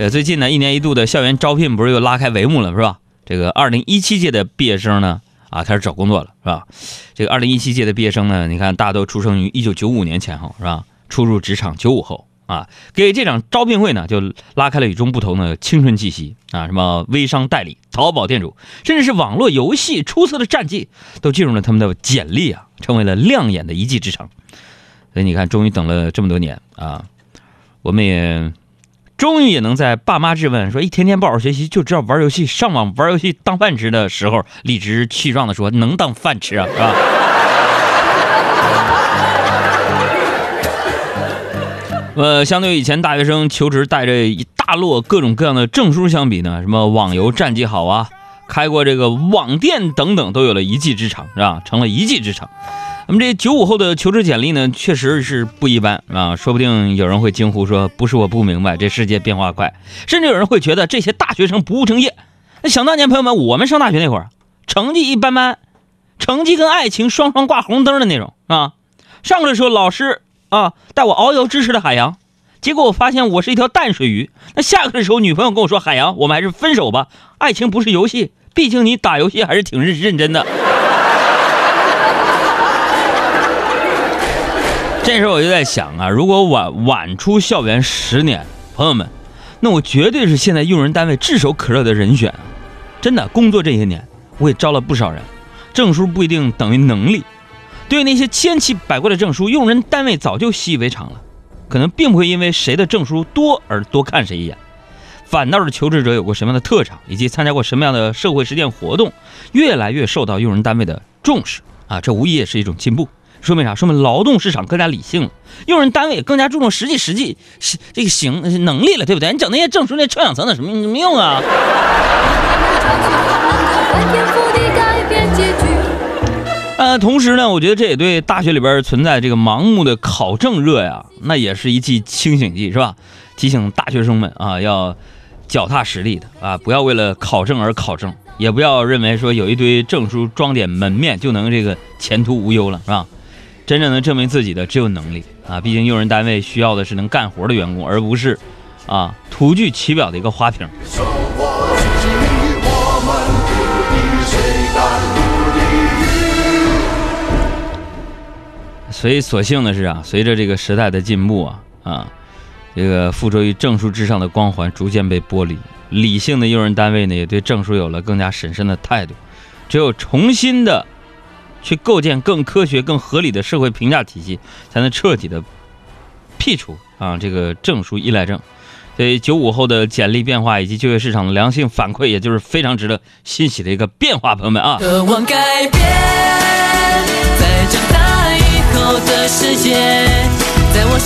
呃，最近呢，一年一度的校园招聘不是又拉开帷幕了，是吧？这个二零一七届的毕业生呢，啊，开始找工作了，是吧？这个二零一七届的毕业生呢，你看，大家都出生于一九九五年前后，是吧？初入职场九五后啊，给这场招聘会呢，就拉开了与众不同的青春气息啊！什么微商代理、淘宝店主，甚至是网络游戏出色的战绩，都进入了他们的简历啊，成为了亮眼的一技之长。所以你看，终于等了这么多年啊，我们也。终于也能在爸妈质问说一天天不好好学习就知道玩游戏上网玩游戏当饭吃的时候，理直气壮的说能当饭吃啊，是吧？呃，相对于以前大学生求职带着一大摞各种各样的证书相比呢，什么网游战绩好啊，开过这个网店等等，都有了一技之长，是吧？成了一技之长。那么这九五后的求职简历呢，确实是不一般啊！说不定有人会惊呼说：“不是我不明白，这世界变化快。”甚至有人会觉得这些大学生不务正业。那想当年，朋友们，我们上大学那会儿，成绩一般般，成绩跟爱情双双挂红灯的那种啊。上课的时候，老师啊带我遨游知识的海洋，结果我发现我是一条淡水鱼。那下课的时候，女朋友跟我说：“海洋，我们还是分手吧，爱情不是游戏，毕竟你打游戏还是挺认认真的。”这时候我就在想啊，如果晚晚出校园十年，朋友们，那我绝对是现在用人单位炙手可热的人选啊。真的，工作这些年，我也招了不少人。证书不一定等于能力，对于那些千奇百怪的证书，用人单位早就习以为常了，可能并不会因为谁的证书多而多看谁一眼，反倒是求职者有过什么样的特长，以及参加过什么样的社会实践活动，越来越受到用人单位的重视啊，这无疑也是一种进步。说明啥？说明劳动市场更加理性了，用人单位更加注重实际实际这个行能力了，对不对？你整那些证书、那臭氧层的什么什么用啊？呃，同时呢，我觉得这也对大学里边存在这个盲目的考证热呀，那也是一剂清醒剂，是吧？提醒大学生们啊，要脚踏实地的啊，不要为了考证而考证，也不要认为说有一堆证书装点门面就能这个前途无忧了，是吧？真正能证明自己的只有能力啊！毕竟用人单位需要的是能干活的员工，而不是啊徒具其表的一个花瓶。所以，所幸的是啊，随着这个时代的进步啊啊，这个附着于证书之上的光环逐渐被剥离，理性的用人单位呢也对证书有了更加审慎的态度。只有重新的。去构建更科学更合理的社会评价体系才能彻底的剔除啊这个证书依赖症。所以九五后的简历变化以及就业市场的良性反馈也就是非常值得欣喜的一个变化朋友们啊。渴望改变在长大以后的世界在我